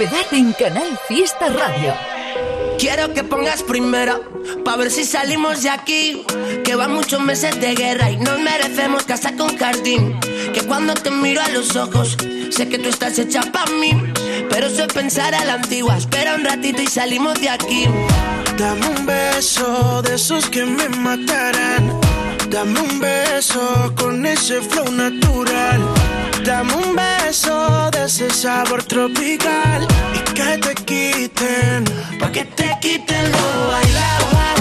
novedad en Canal Fiesta Radio. Quiero que pongas primero, pa' ver si salimos de aquí. Que van muchos meses de guerra y nos merecemos casa con jardín. Que cuando te miro a los ojos, sé que tú estás hecha pa' mí. Pero es pensar a la antigua, espera un ratito y salimos de aquí. Dame un beso de esos que me matarán. Dame un beso con ese flow natural. Dame un beso de ese sabor tropical y que te quiten, pa' que te quiten lo bailado.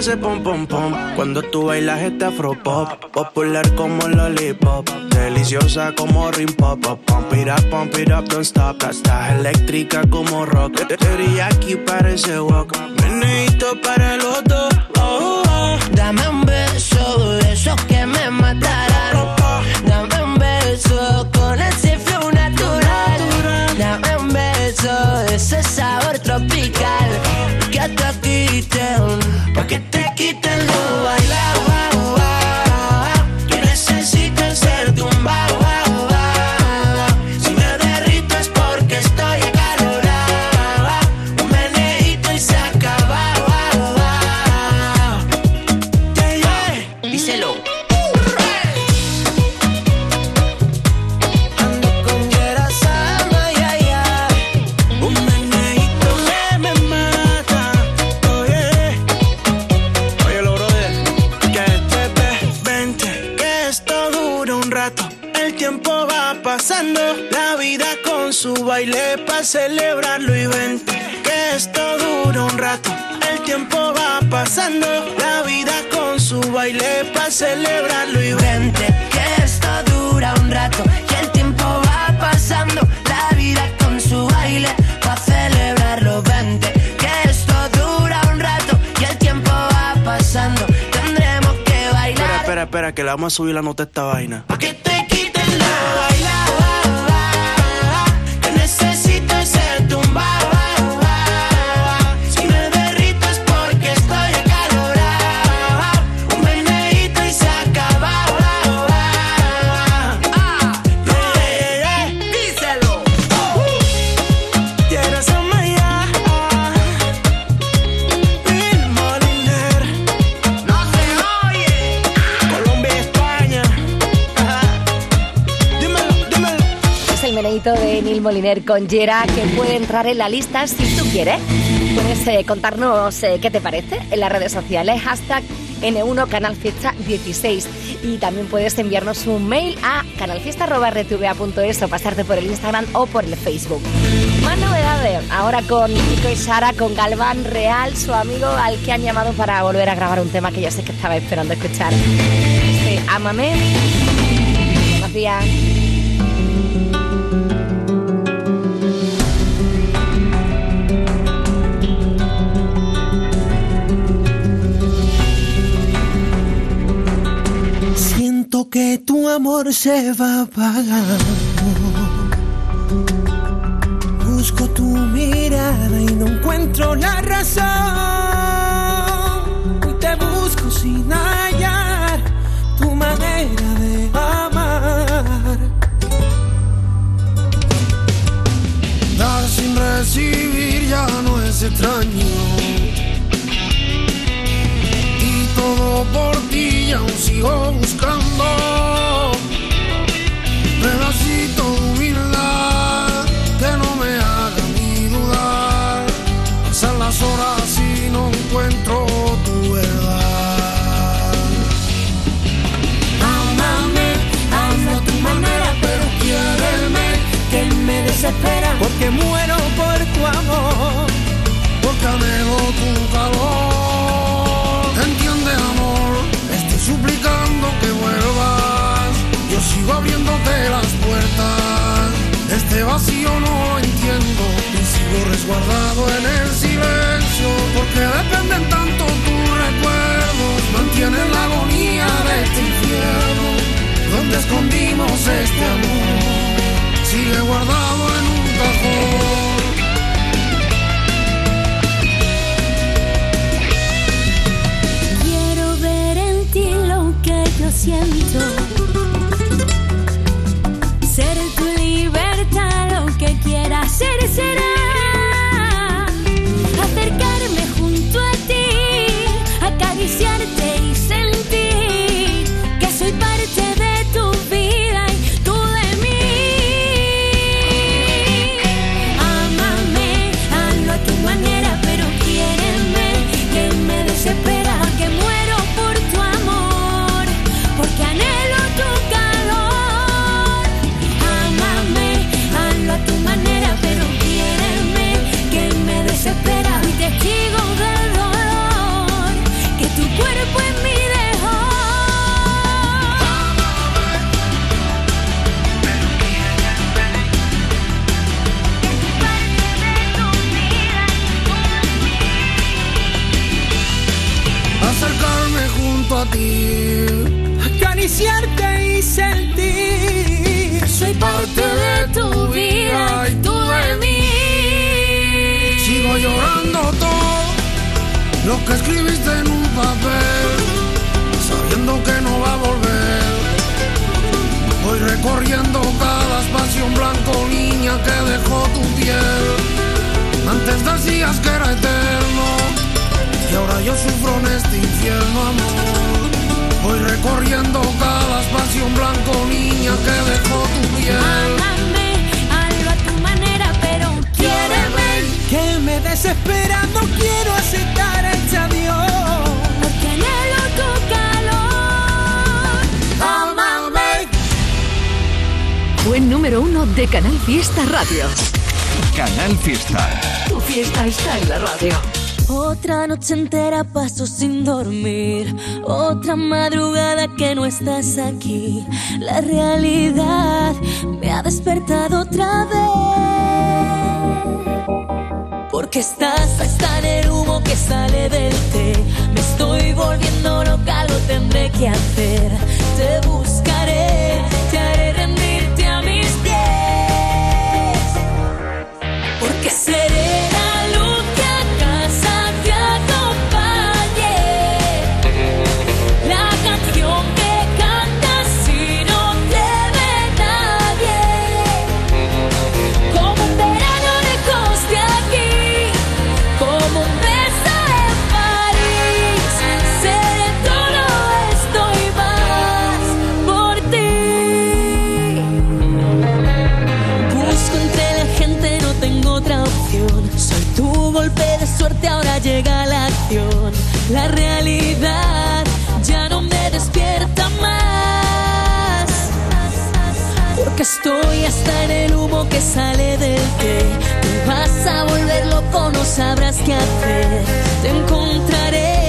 Hace pom pom pom cuando tú bailas este afro pop, popular como lollipop, deliciosa como rim pop, pop, pump it up, pump it up, don't stop, estás eléctrica como rock, teriyaki parece walk, meneíto para los dos, oh, oh. Dame un beso esos que me matarán. Dame un beso con ese flow natural. Dame un beso ese sabor tropical. Que quiten, pa' que te quiten lo bailado. Espera, que le vamos a subir la nota a esta vaina. Neil Moliner con Yera que puede entrar en la lista si tú quieres. Puedes eh, contarnos eh, qué te parece en las redes sociales, hashtag N1 Canal Fiesta 16 y también puedes enviarnos un mail a canalfiesta.rtva.es o pasarte por el Instagram o por el Facebook. Más novedades, ahora con Nico y Sara, con Galván Real, su amigo al que han llamado para volver a grabar un tema que yo sé que estaba esperando escuchar. Este, Ámame. Buenos. Que tu amor se va apagando. Busco tu mirada y no encuentro la razón. Y te busco sin hallar tu manera de amar. Dar sin recibir ya no es extraño. Todo por ti y aún sigo buscando. Pedacito humildad que no me haga ni dudar. Pasan las horas y no encuentro tu verdad. Amame, amo a tu manera, pero quiéreme, que me desespera. Porque muero por tu amor, porque anhelo tu calor suplicando que vuelvas. Yo sigo abriéndote las puertas. Este vacío no lo entiendo. Y sigo resguardado en el silencio. Porque dependen tanto tus recuerdos. Mantienen la agonía de este infierno. Donde escondimos este amor. Sigue guardado en un cajón. siento. Ser tu libertad, lo que quieras ser será. noche entera paso sin dormir. Otra madrugada que no estás aquí. La realidad me ha despertado otra vez. Porque estás hasta en el humo que sale del té. Me estoy volviendo loca, lo tendré que hacer. Te buscaré, te haré rendirte a mis pies. Porque seré. Estoy hasta en el humo que sale del té. Te vas a volver loco, no sabrás qué hacer. Te encontraré.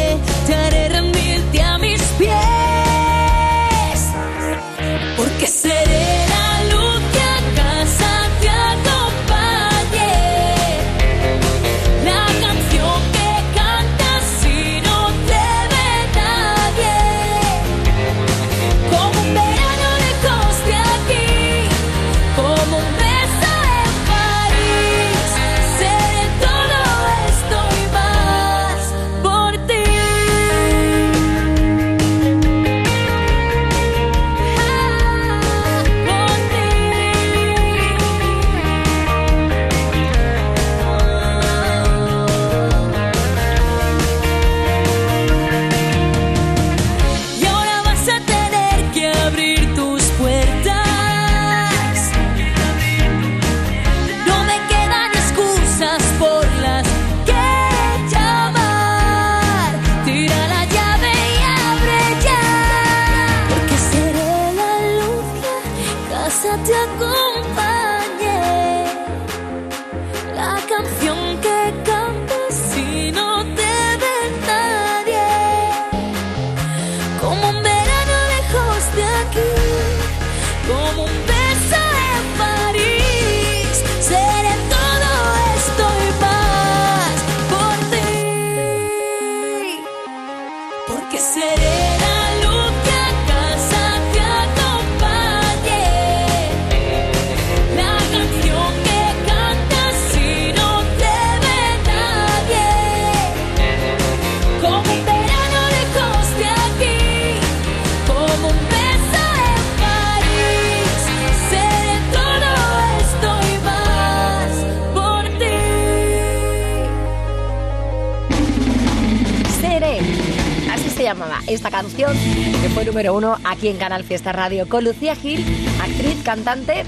Número uno aquí en Canal Fiesta Radio con Lucía Gil, actriz, cantante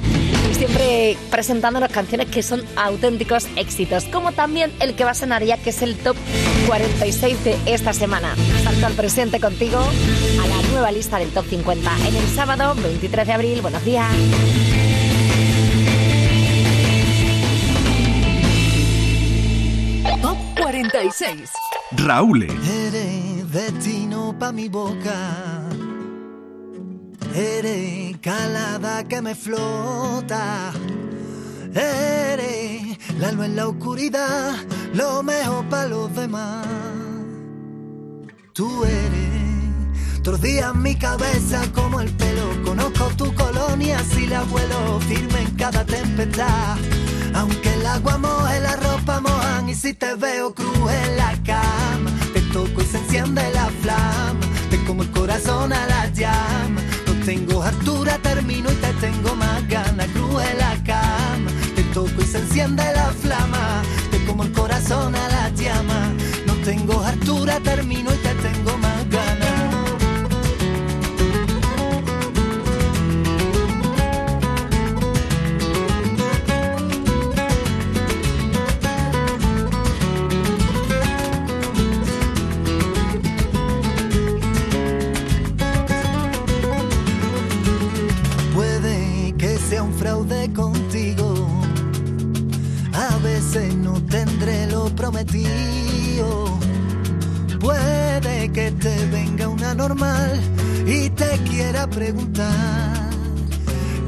y siempre presentándonos canciones que son auténticos éxitos, como también el que va a sonar ya que es el top 46 de esta semana. Salto al presente contigo a la nueva lista del top 50 en el sábado 23 de abril. Buenos días. Top 46. Raúl. Eres destino pa' mi boca. Eres calada que me flota. Eres la luz en la oscuridad, lo mejor para los demás. Tú eres tordía en mi cabeza como el pelo. Conozco tu colonia si la vuelo firme en cada tempestad. Aunque el agua moje, la ropa mojan y si te veo cruz en la cama, te toco y se enciende la flama, te como el corazón a la llama. Tengo altura, termino y te tengo más ganas, la cama, te toco y se enciende la flama, te como el corazón a la llama. No tengo altura, prometido. Puede que te venga una normal y te quiera preguntar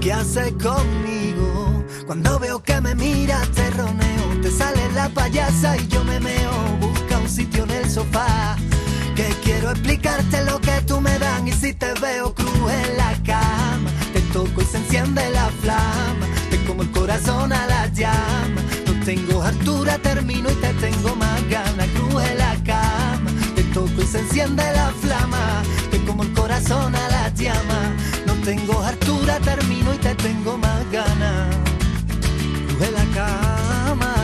qué haces conmigo. Cuando veo que me miras te roneo, te sale la payasa y yo me meo. Busca un sitio en el sofá que quiero explicarte lo que tú me dan y si te veo cruz en la cama te toco y se enciende la flama te como el corazón a la llama tengo altura termino y te tengo más ganas. Cruz en la cama te toco y se enciende la flama. Te como el corazón a la llama. No tengo altura termino y te tengo más ganas. Cruz en la cama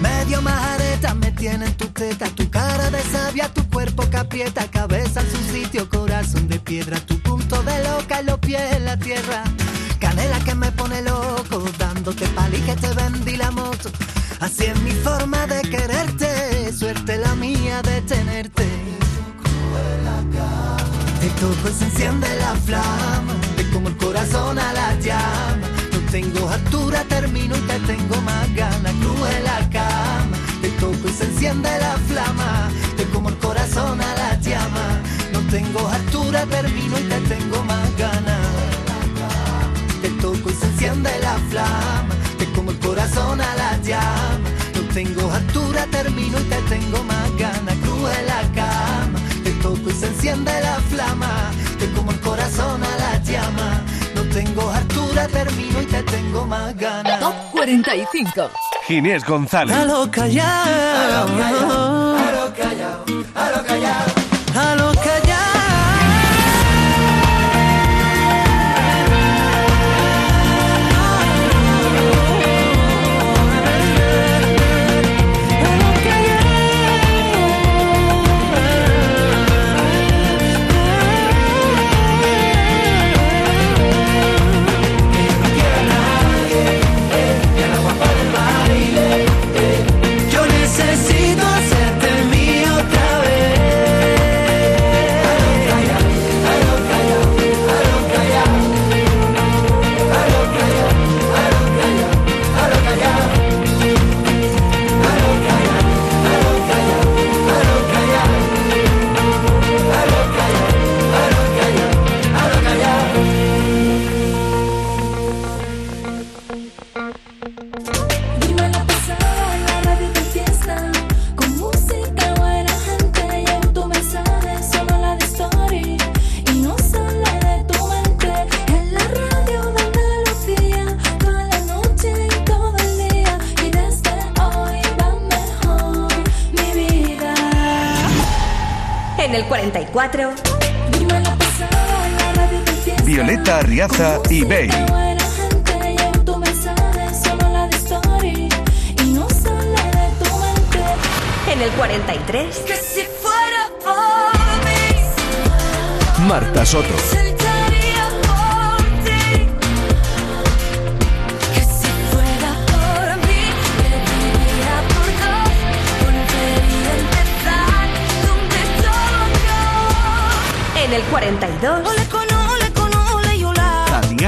Medio majareta me tiene en tu teta, tu cara de sabia, tu cuerpo que aprieta, cabeza en su sitio, corazón de piedra, tu punto de loca y los pies en la tierra. Canela que me pone loco, dándote pali que te vendí la moto. Así es mi forma de quererte, suerte la mía de tenerte. Te toco y se enciende la flama, te como el corazón a la llama. No tengo altura, termino y te tengo más ganas. Cruz en la cama, te toco y se enciende la flama. Te como el corazón a la llama. No tengo altura, termino y te tengo más enciende la flama. Te como el corazón a la llama. No tengo altura, termino y te tengo más ganas. Cruz en la cama, te toco y se enciende la flama. Te como el corazón a la llama. No tengo altura, termino y te tengo más ganas. Top 45. Ginés González. A lo callado, a lo callado, a lo callado, a lo callado, Arriaza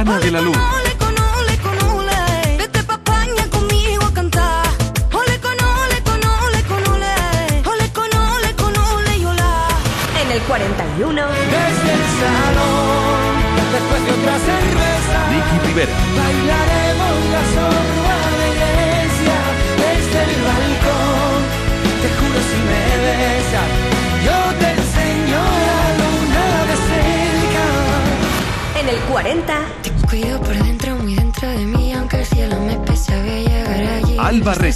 Anna della Luna.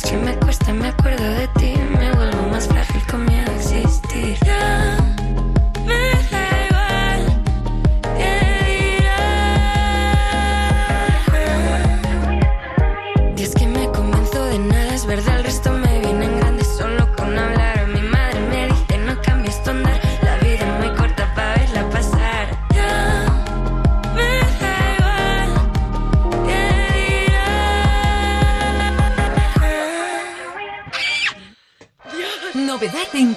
Es que me cuesta, me acuerdo de ti, me vuelvo más frágil con mi existir. Me Y es que me convenzo de nada, es verdad, el resto me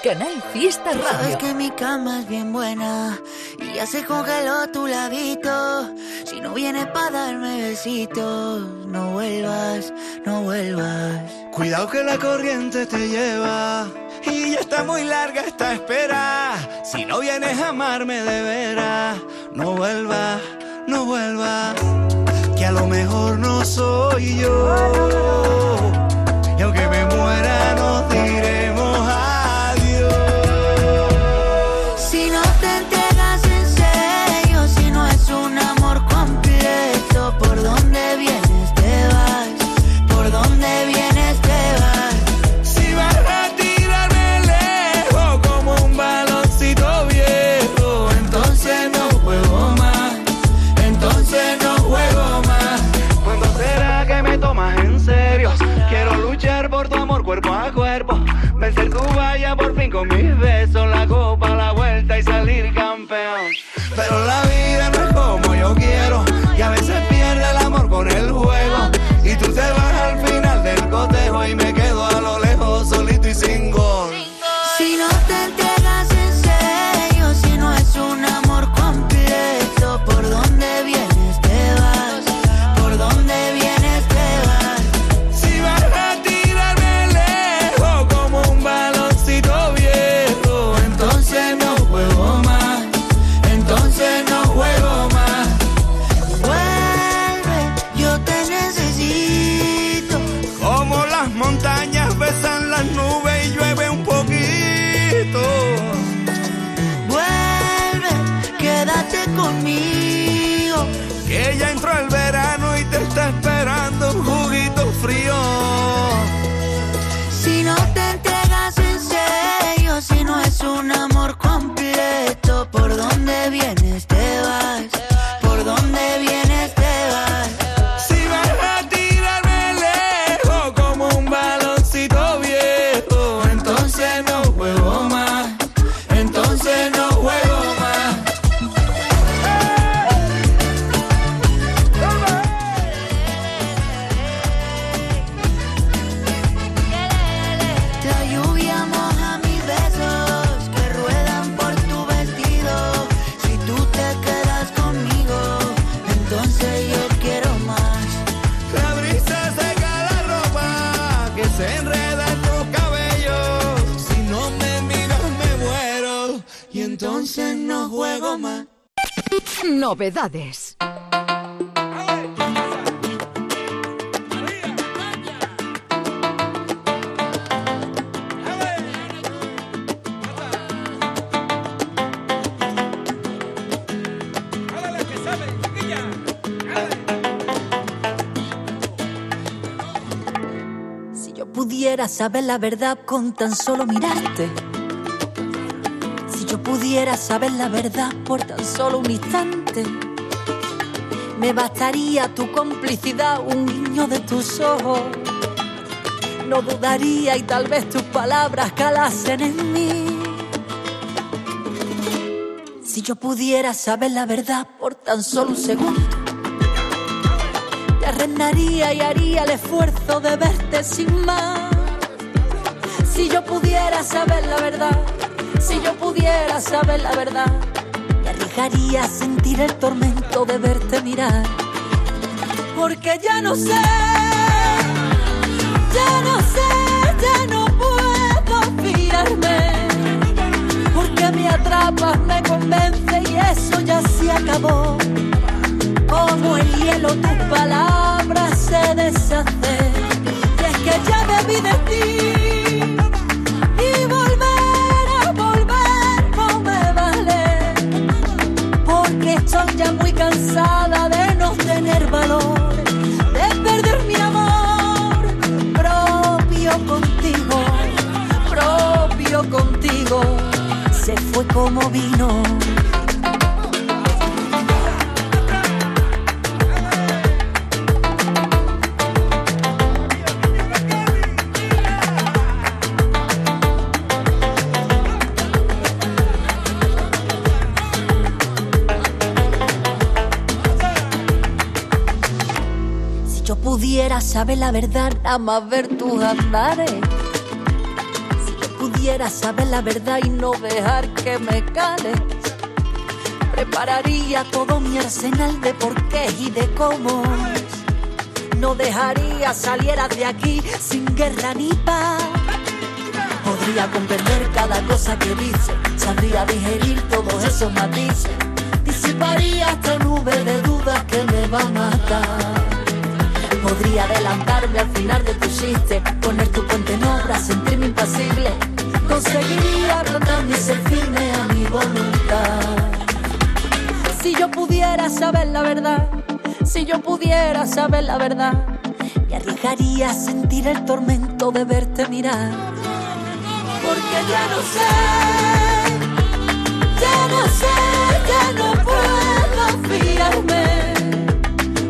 Canal Fiesta Radio. Sabes que mi cama es bien buena y ya se congeló tu labito. Si no vienes para darme besitos, no vuelvas, no vuelvas. Cuidado que la corriente te lleva y ya está muy larga esta espera. Si no vienes a amarme de veras, no vuelvas, no vuelvas. Que a lo mejor no soy yo y aunque me muera nos diremos saber la verdad con tan solo mirarte. Si yo pudiera saber la verdad por tan solo un instante, me bastaría tu complicidad, un guiño de tus ojos. No dudaría y tal vez tus palabras calasen en mí. Si yo pudiera saber la verdad por tan solo un segundo te arrendaría y haría el esfuerzo de verte sin más. Si yo pudiera saber la verdad, si yo pudiera saber la verdad, me arriesgaría sentir el tormento de verte mirar. Porque ya no sé, ya no sé, ya no puedo fiarme. Porque me atrapas, me convence y eso ya se acabó. Como el hielo tus palabras se deshacen. Y es que ya debí de ti. Vino. Si yo pudiera saber la verdad, más ver tus andares. Pudiera saber la verdad y no dejar que me cales, prepararía todo mi arsenal de porqués y de cómo. No dejaría saliera de aquí sin guerra ni paz. Podría comprender cada cosa que dice, sabría digerir todos esos matices. Disiparía esta nube de dudas que me va a matar. Podría adelantarme al final de tu chiste, poner tu puente en obra, sentirme impasible. Conseguiría plantarme y ser firme a mi voluntad. Si yo pudiera saber la verdad, si yo pudiera saber la verdad, me arriesgaría a sentir el tormento de verte mirar. Porque ya no sé, ya no sé, ya no puedo fiarme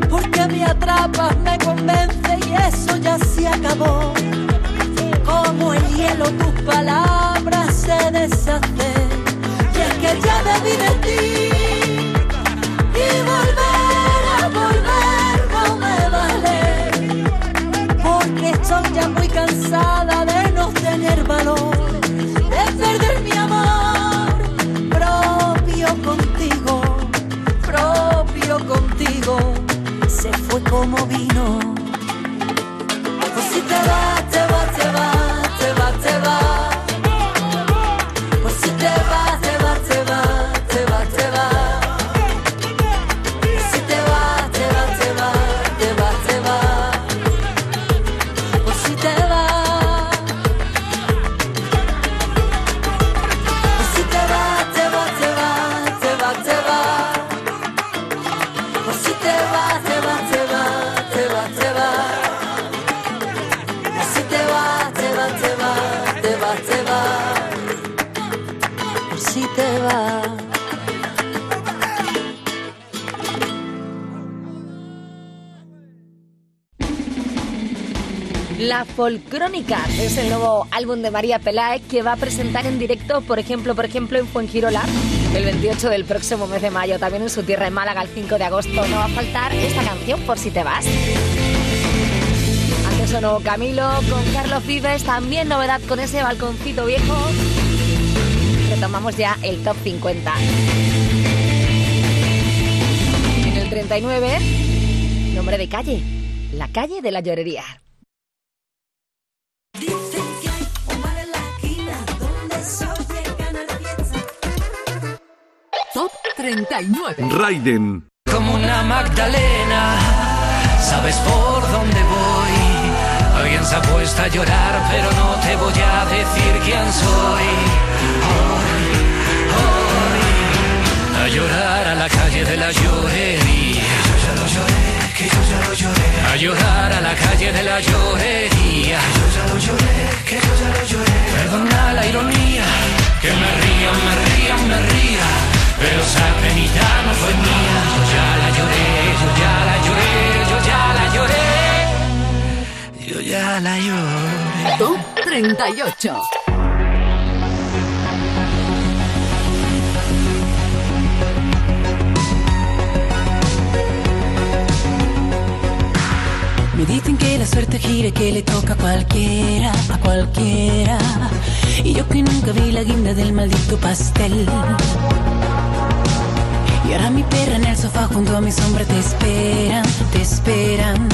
porque me atrapas, me convence y eso ya se acabó. Hielo tus palabras se deshacen y es que ya debí de ti y volver a volver no me vale porque estoy ya muy cansada de no tener valor, de perder mi amor propio contigo, propio contigo se fue como vino. La Folcrónica es el nuevo álbum de María Peláez que va a presentar en directo, por ejemplo, por ejemplo, en Fuengirola el 28 del próximo mes de mayo, también en su tierra en Málaga el 5 de agosto. No va a faltar esta canción por si te vas. Antes sonó Camilo con Carlos Vives, también novedad con ese balconcito viejo. Retomamos ya el top 50. En el 39, nombre de calle, la calle de la llorería. 39. Raiden. Como una Magdalena, sabes por dónde voy. Alguien se ha puesto a llorar, pero no te voy a decir quién soy. Hoy, hoy, a llorar a la calle de la llorería. Yo ya lo lloré, que yo ya lo lloré. A llorar a la calle de la llorería. Yo ya lo lloré, que yo ya lo lloré. Perdona la ironía, que me ría, me ría, me ría. Pero esa penita no fue mía, yo ya la lloré, yo ya la lloré, yo ya la lloré. Yo ya la lloré. Top 38. Me dicen que la suerte gira, que le toca a cualquiera, a cualquiera. Y yo que nunca vi la guinda del maldito pastel. Y ahora mi perra en el sofá junto a mi sombra te esperan, te esperan.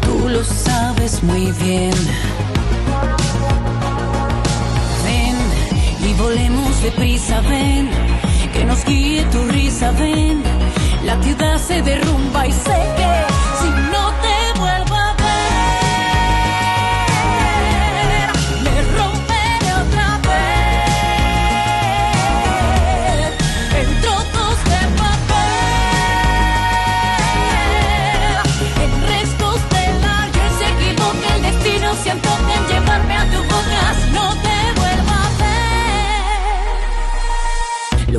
Tú lo sabes muy bien. Ven y volemos deprisa, ven. Que nos guíe tu risa, ven. La ciudad se derrumba y sé que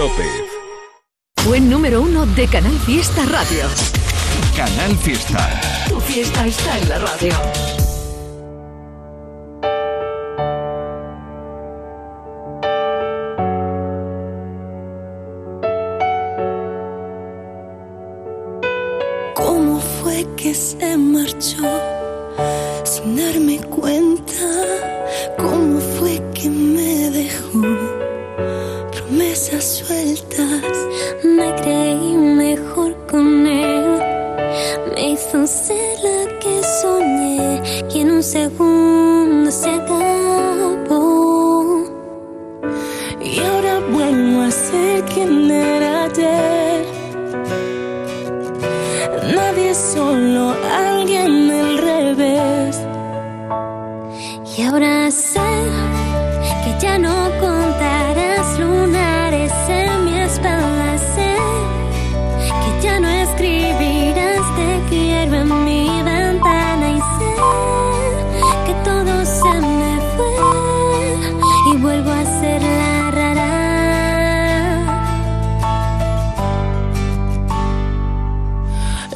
López. Buen número uno de Canal Fiesta Radio. Canal Fiesta. Tu fiesta está en la radio.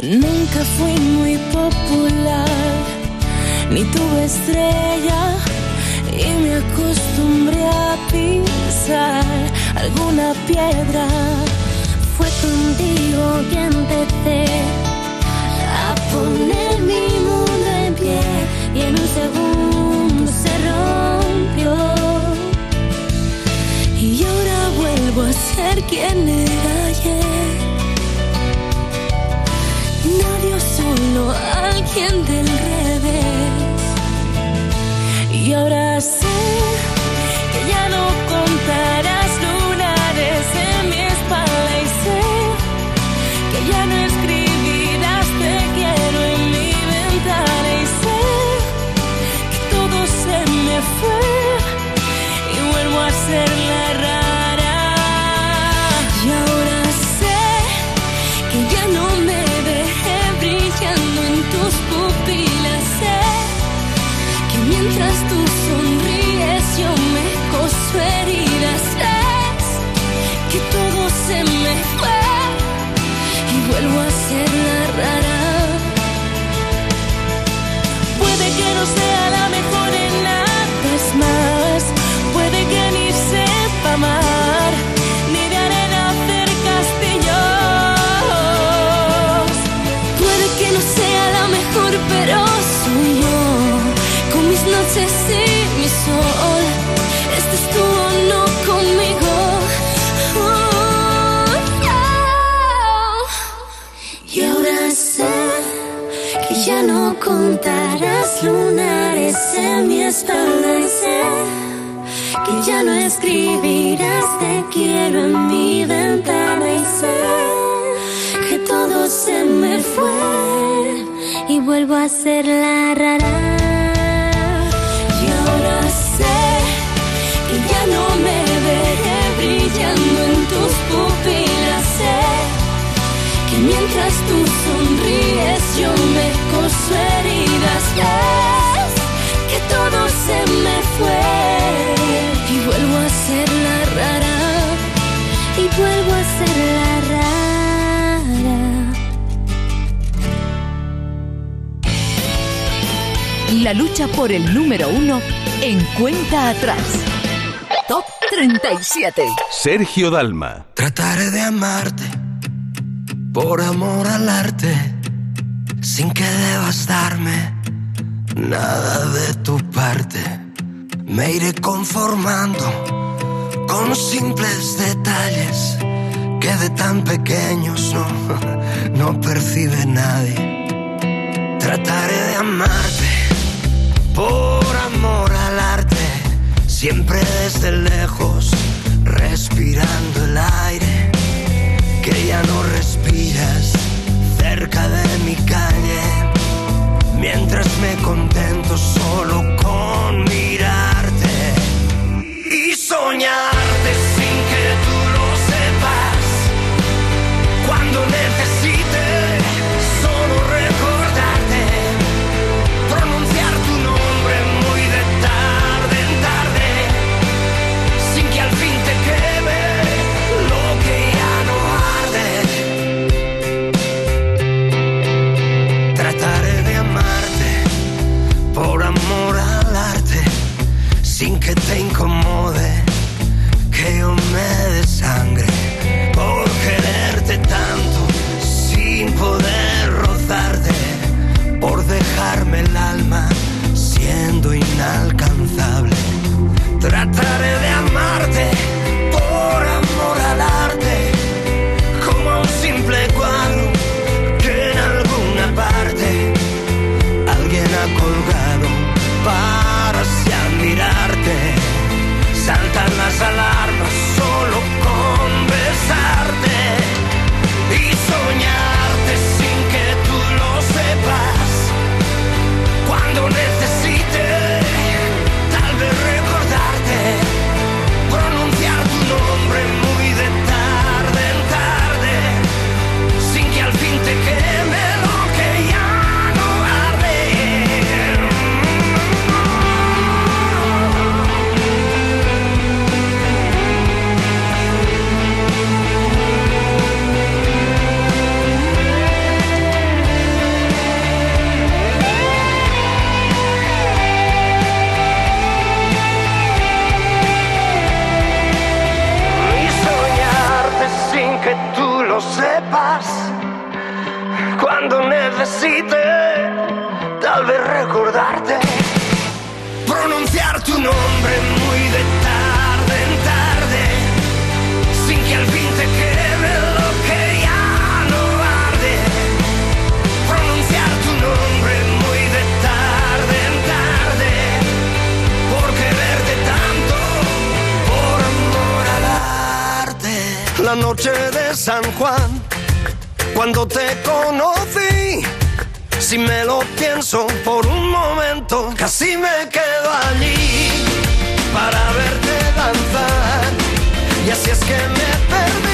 Nunca fui muy popular, ni tuve estrella, y me acostumbré a pisar alguna piedra. Fue contigo que empecé a poner mi mundo en pie y en un segundo se rompió. Y ahora vuelvo a ser quien era ayer. Alguien del revés. Y ahora sé que ya no contarás mi espalda y que ya no escribirás te quiero en mi ventana y sé que todo se me fue y vuelvo a ser la rara. Mientras tú sonríes yo me coso heridas. Que todo se me fue y vuelvo a ser la rara. Y vuelvo a ser la rara. La lucha por el número uno en cuenta atrás. Top 37. Sergio Dalma. Trataré de amarte por amor al arte, sin que debas darme nada de tu parte. Me iré conformando con simples detalles que de tan pequeños no, no percibe nadie. Trataré de amarte por amor al arte, siempre desde lejos, respirando el aire que ya no respiras cerca de mi calle, mientras me contento solo con mirarte y soñarte Noche de San Juan, cuando te conocí, si me lo pienso por un momento, casi me quedo allí para verte danzar. Y así es que me perdí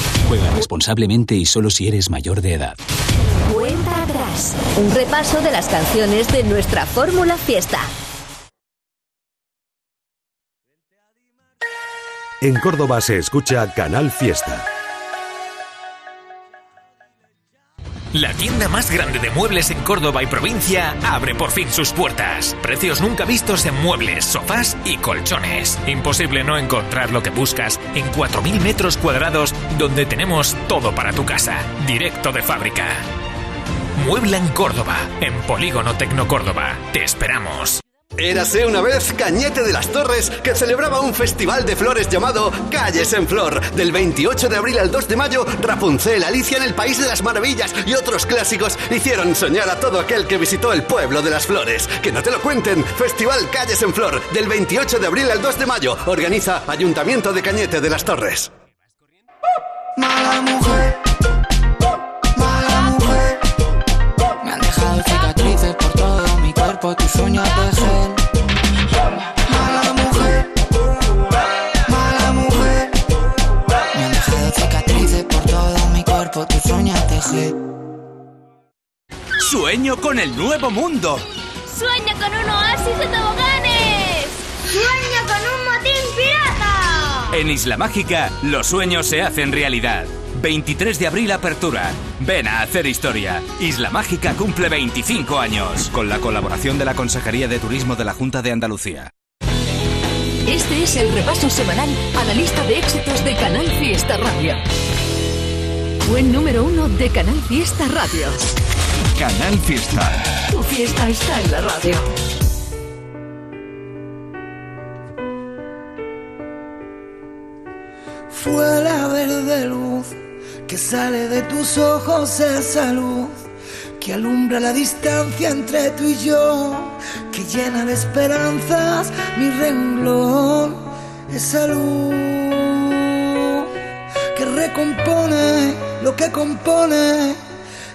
Juega responsablemente y solo si eres mayor de edad. Cuenta atrás. Un repaso de las canciones de nuestra fórmula fiesta. En Córdoba se escucha Canal Fiesta. La tienda más grande de muebles en Córdoba y provincia abre por fin sus puertas. Precios nunca vistos en muebles, sofás y colchones. Imposible no encontrar lo que buscas en 4.000 metros cuadrados donde tenemos todo para tu casa, directo de fábrica. Muebla en Córdoba, en Polígono Tecno Córdoba. Te esperamos. Érase una vez Cañete de las Torres que celebraba un festival de flores llamado Calles en Flor. Del 28 de abril al 2 de mayo, Rapunzel, Alicia en el País de las Maravillas y otros clásicos hicieron soñar a todo aquel que visitó el pueblo de las flores. Que no te lo cuenten, Festival Calles en Flor. Del 28 de abril al 2 de mayo, organiza Ayuntamiento de Cañete de las Torres. Mala mujer, tus uñas de gel. Mala mujer, mala mujer. Me han dejado cicatrices por todo mi cuerpo, tus uñas de gel. Sueño con el nuevo mundo. ¡Sueña con un oasis de toboganes! ¡Sueña con un motín pirata! En Isla Mágica, los sueños se hacen realidad. 23 de abril apertura. Ven a hacer historia. Isla Mágica cumple 25 años. Con la colaboración de la Consejería de Turismo de la Junta de Andalucía. Este es el repaso semanal a la lista de éxitos de Canal Fiesta Radio. Buen número uno de Canal Fiesta Radio. Canal Fiesta. Tu fiesta está en la radio. Fue la verde luz que sale de tus ojos, esa luz que alumbra la distancia entre tú y yo, que llena de esperanzas mi renglón, esa luz que recompone lo que compone,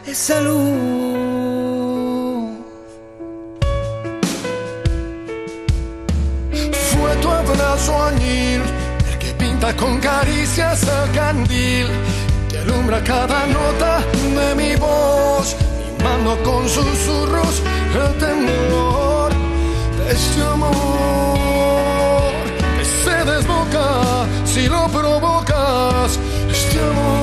esa luz. Fue tu abrazo añil, el que pinta con caricias el candil, que alumbra cada nota de mi voz, mimando con susurros el temor de este amor se desboca si lo provocas, este amor.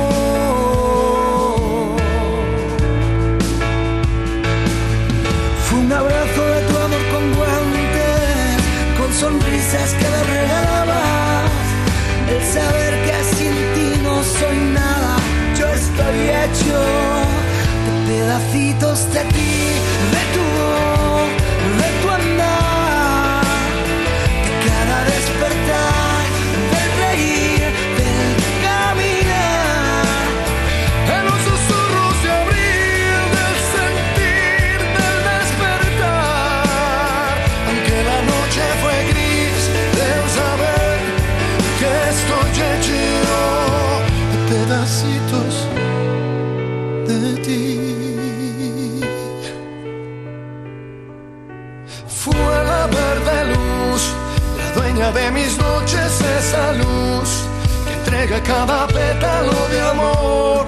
Entrega cada pétalo de amor,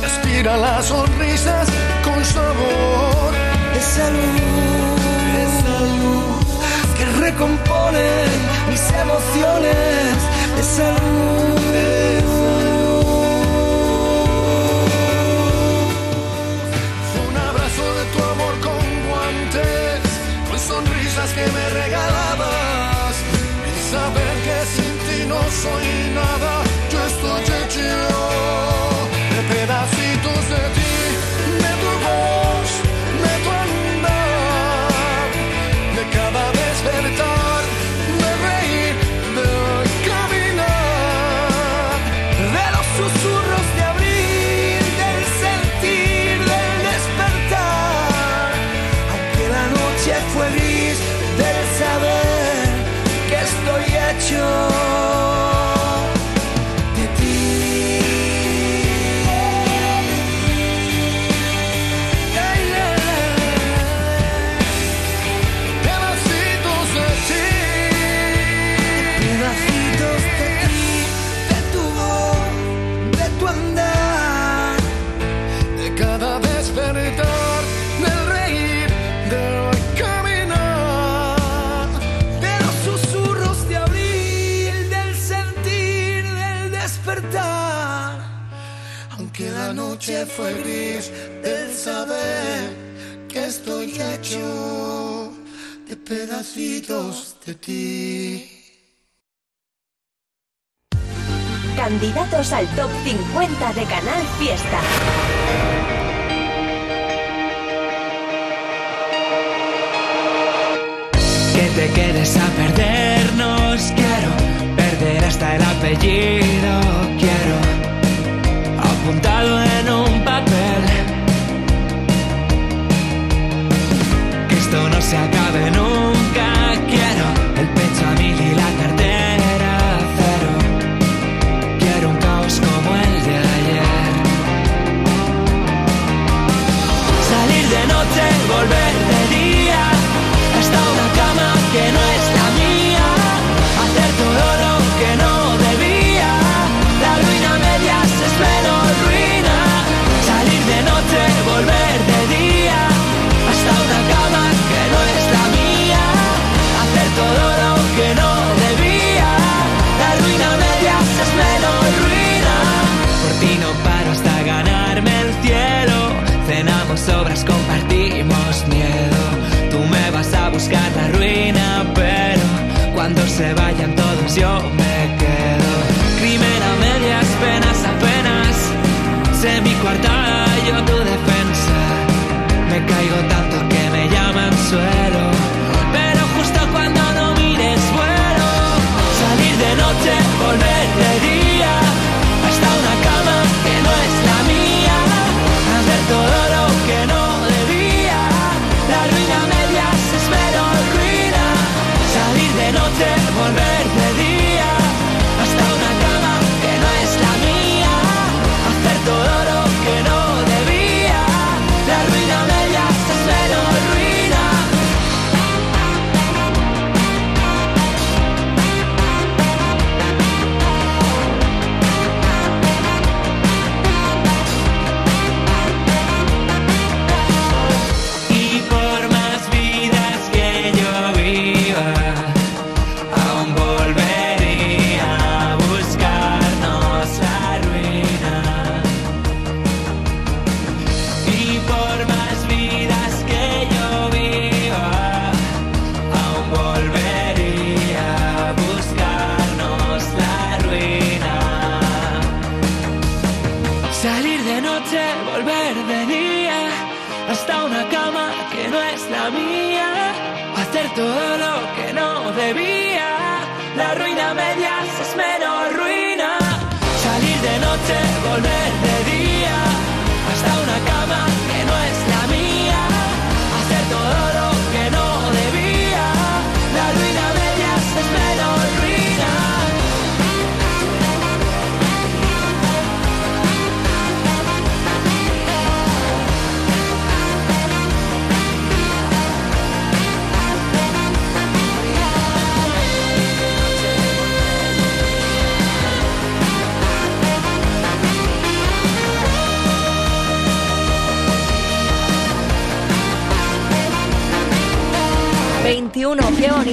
que aspira las sonrisas con sabor. Esa luz, esa luz que recompone mis emociones, esa luz. Fue un abrazo de tu amor con guantes, con sonrisas que me regalabas. Y saber que sin ti no soy nada, debes saber que estoy hecho. fue gris el saber que estoy hecho de pedacitos de ti. Candidatos al top 50 de Canal Fiesta. Que te quedes a perdernos, quiero perder hasta el apellido, quiero apuntado en un papel.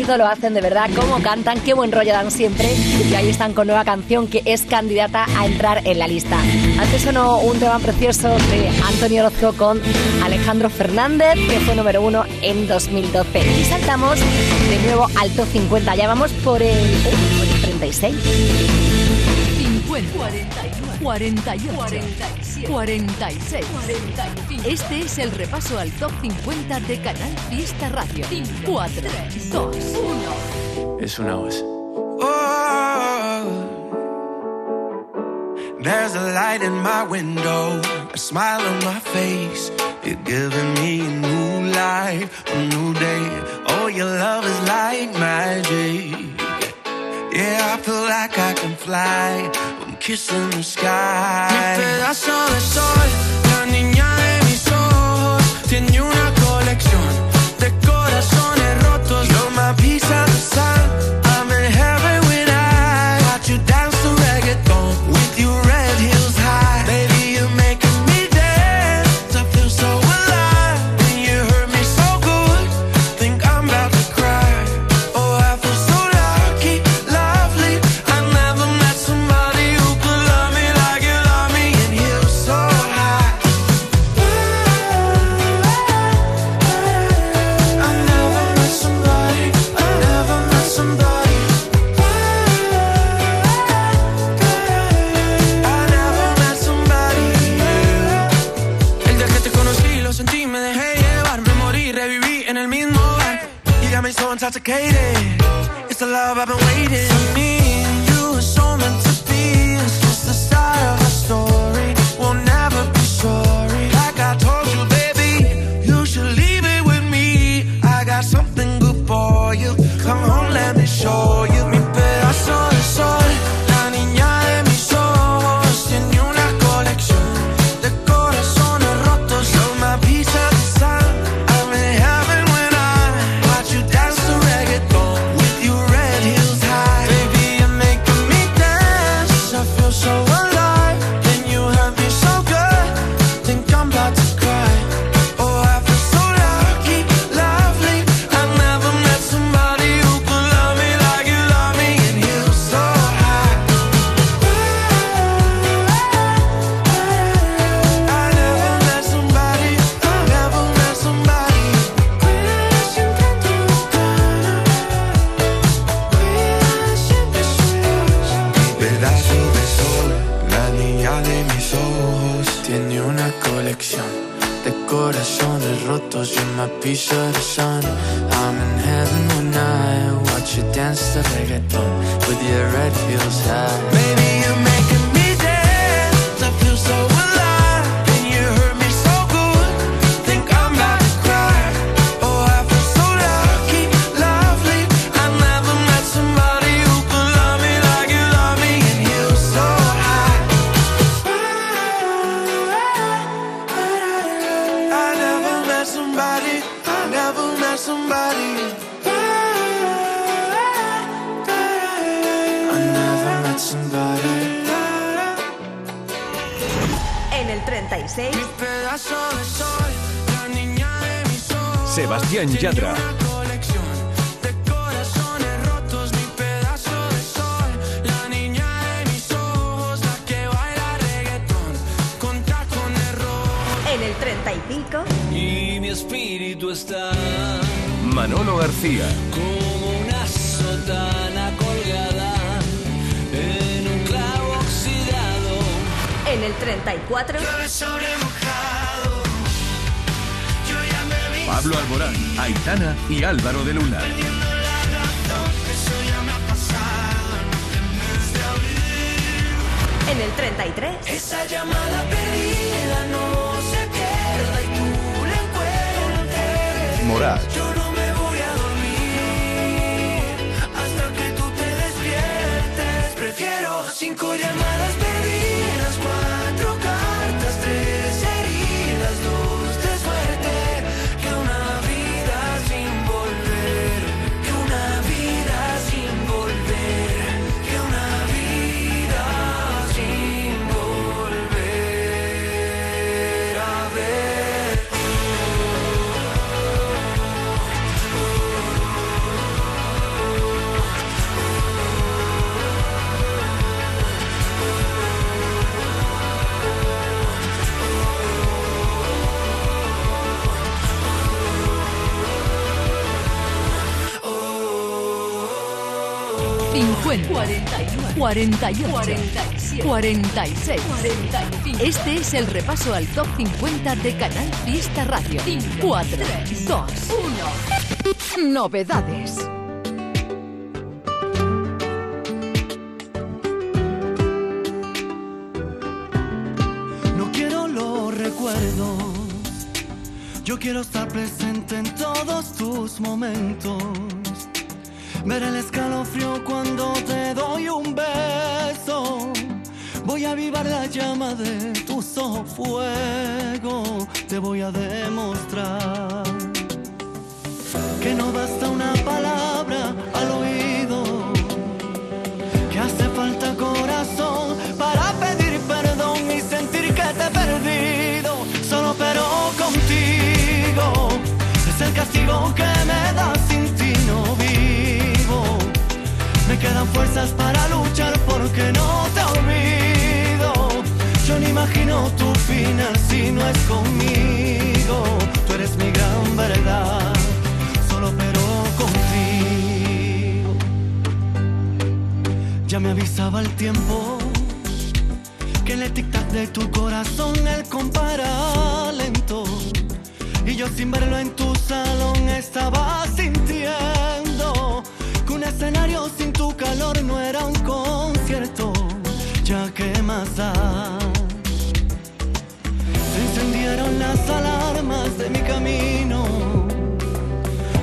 lo hacen de verdad, cómo cantan, qué buen rollo dan siempre. Y ahí están con nueva canción que es candidata a entrar en la lista. Antes sonó un tema precioso de Antonio Orozco con Alejandro Fernández, que fue número uno en 2012. Y saltamos de nuevo al top 50. Ya vamos por el, uh, por el 36. 50. 46. 48, 47, 46, 45. Este es el repaso al top 50 de Canal Fiesta Radio. 5, 4, 3, 2, 1. Es una voz. Oh, there's a light in my window, a smile on my face. You're giving me a new life, a new day. Oh, your love is like magic. Yeah, I feel like I can fly kiss in the sky. Mi pedazo de sol, la niña de mis ojos, tiene una tacones rojos. En el 35. Y mi espíritu está Manolo García. como una sotana colgada en un clavo oxidado. En el 34. Pablo Alborán, Aitana y Álvaro de Luna. En el 33. Esa llamada perdida no se pierda y tú la encuentres. Morat. Yo no me voy a dormir hasta que tú te despiertes. Prefiero cinco llamadas perdidas, 49, 48, 47, 46, 45. Este es el repaso al top 50 de Canal Fiesta Radio. 4, 2, 1. Novedades. No quiero los recuerdos. Yo quiero estar presente en todos tus momentos. Ver el escalofrío cuando te doy un beso. Voy a avivar la llama de ojos fuego. Te voy a demostrar que no basta una palabra al oído. Que hace falta corazón para pedir perdón y sentir que te he perdido. Solo pero contigo es el castigo que me da quedan fuerzas para luchar porque no te olvido. Yo no imagino tu final si no es conmigo. Tú eres mi gran verdad, solo pero contigo. Ya me avisaba el tiempo que el tic-tac de tu corazón el compara lento. Y yo sin verlo en tu salón estaba sintiendo escenario sin tu calor no era un concierto, ya que más da. Se encendieron las alarmas de mi camino.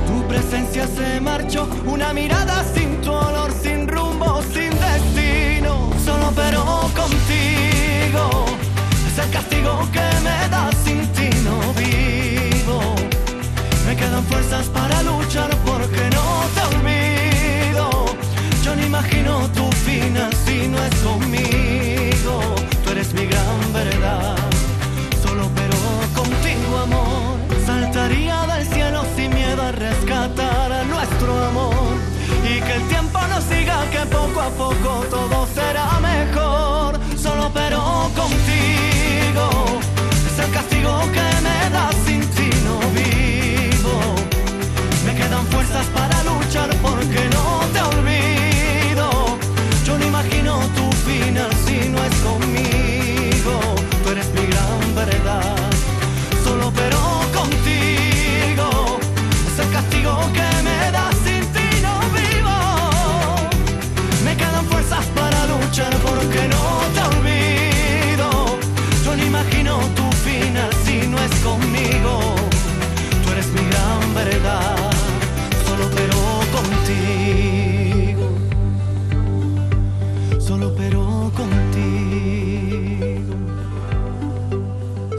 Tu presencia se marchó, una mirada sin tu olor, sin rumbo, sin destino. Solo pero contigo es el castigo que me das sin ti imagino tu final si no es conmigo. Tú eres mi gran verdad. Solo pero contigo amor. Saltaría del cielo sin miedo a rescatar a nuestro amor. Y que el tiempo nos siga, que poco a poco todo será mejor. Solo pero contigo es el castigo que me das sin ti no vivo. Me quedan fuerzas para luchar porque no te olvido. Tú eres mi gran verdad. Solo pero contigo. Solo pero contigo.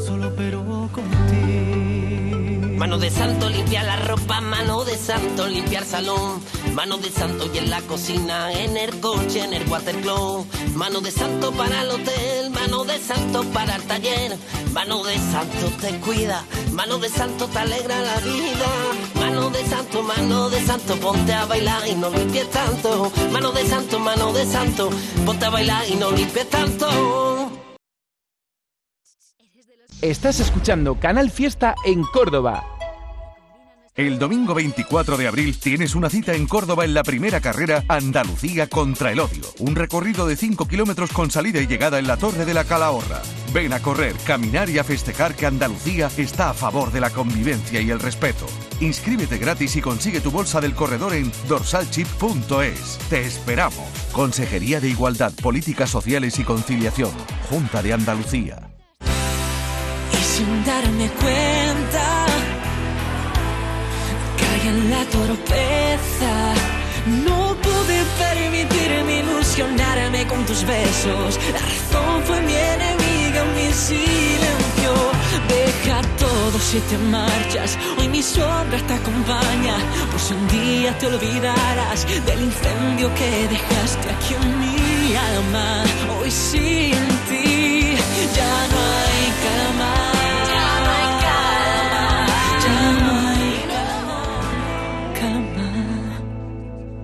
Solo pero contigo. Mano de santo limpia la ropa, mano de santo limpiar salón, mano de santo y en la cocina, en el coche, en el watercloak, mano de santo para el hotel, mano de santo para el taller, mano de santo te cuida, mano de santo te alegra la vida, mano de santo, mano de santo, ponte a bailar y no limpies tanto, mano de santo, mano de santo, ponte a bailar y no limpies tanto. Estás escuchando Canal Fiesta en Córdoba. El domingo 24 de abril tienes una cita en Córdoba en la primera carrera Andalucía contra el odio. Un recorrido de 5 kilómetros con salida y llegada en la Torre de la Calahorra. Ven a correr, caminar y a festejar que Andalucía está a favor de la convivencia y el respeto. Inscríbete gratis y consigue tu bolsa del corredor en dorsalchip.es. Te esperamos. Consejería de Igualdad, Políticas Sociales y Conciliación. Junta de Andalucía. Y sin darme cuenta, en la torpeza. No pude permitirme ilusionarme con tus besos. La razón fue mi enemiga, mi silencio. Deja todo si te marchas. Hoy mi sombra te acompaña. Si un día te olvidarás del incendio que dejaste aquí en mi alma. Hoy sin ti ya no hay calma.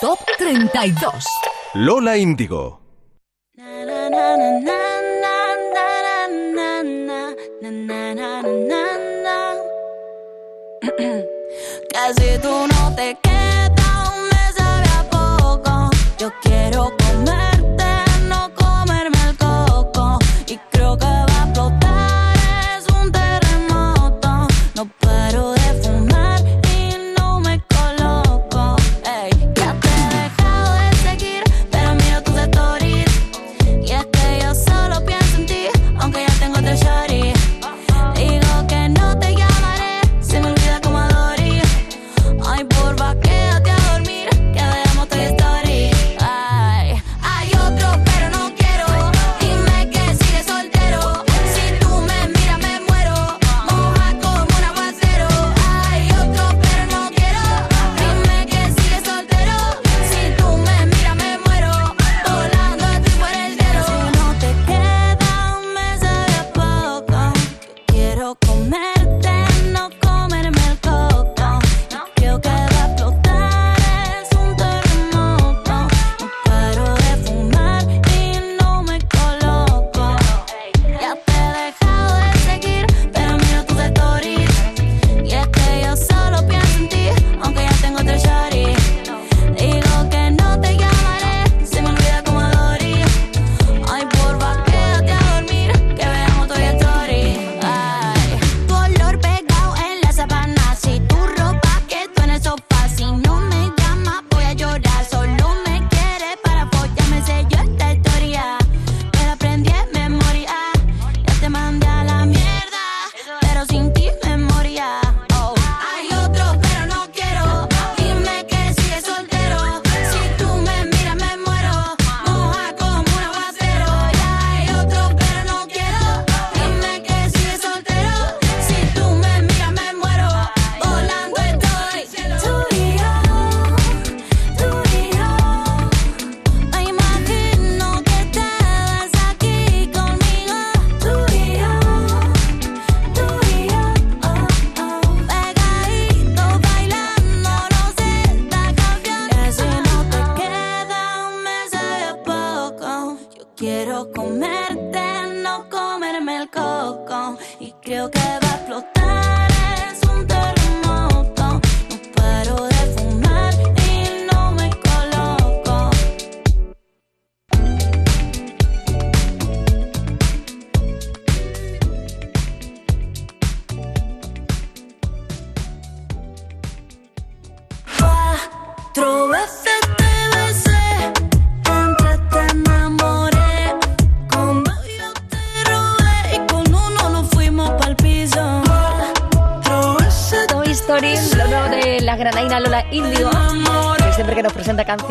Top 32. Lola Índigo. Casi tú no te quedas, me sabe a poco. Yo quiero comerte,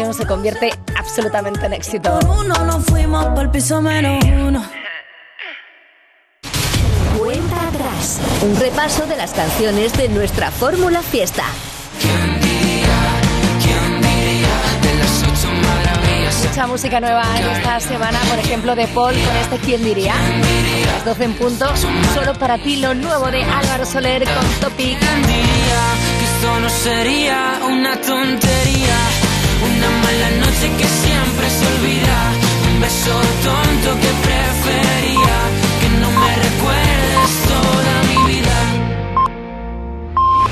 canción se convierte absolutamente en éxito. uno nos fuimos pa'l piso menos uno. Cuenta atrás. Un repaso de las canciones de nuestra Fórmula Fiesta. Mucha música nueva en esta semana, por ejemplo, de Paul con este ¿Quién diría? A las 12 en punto, solo para ti lo nuevo de Álvaro Soler con Topic. diría que esto no sería una tontería. Una mala noche que siempre se olvida. Un beso tonto que prefería que no me recuerdes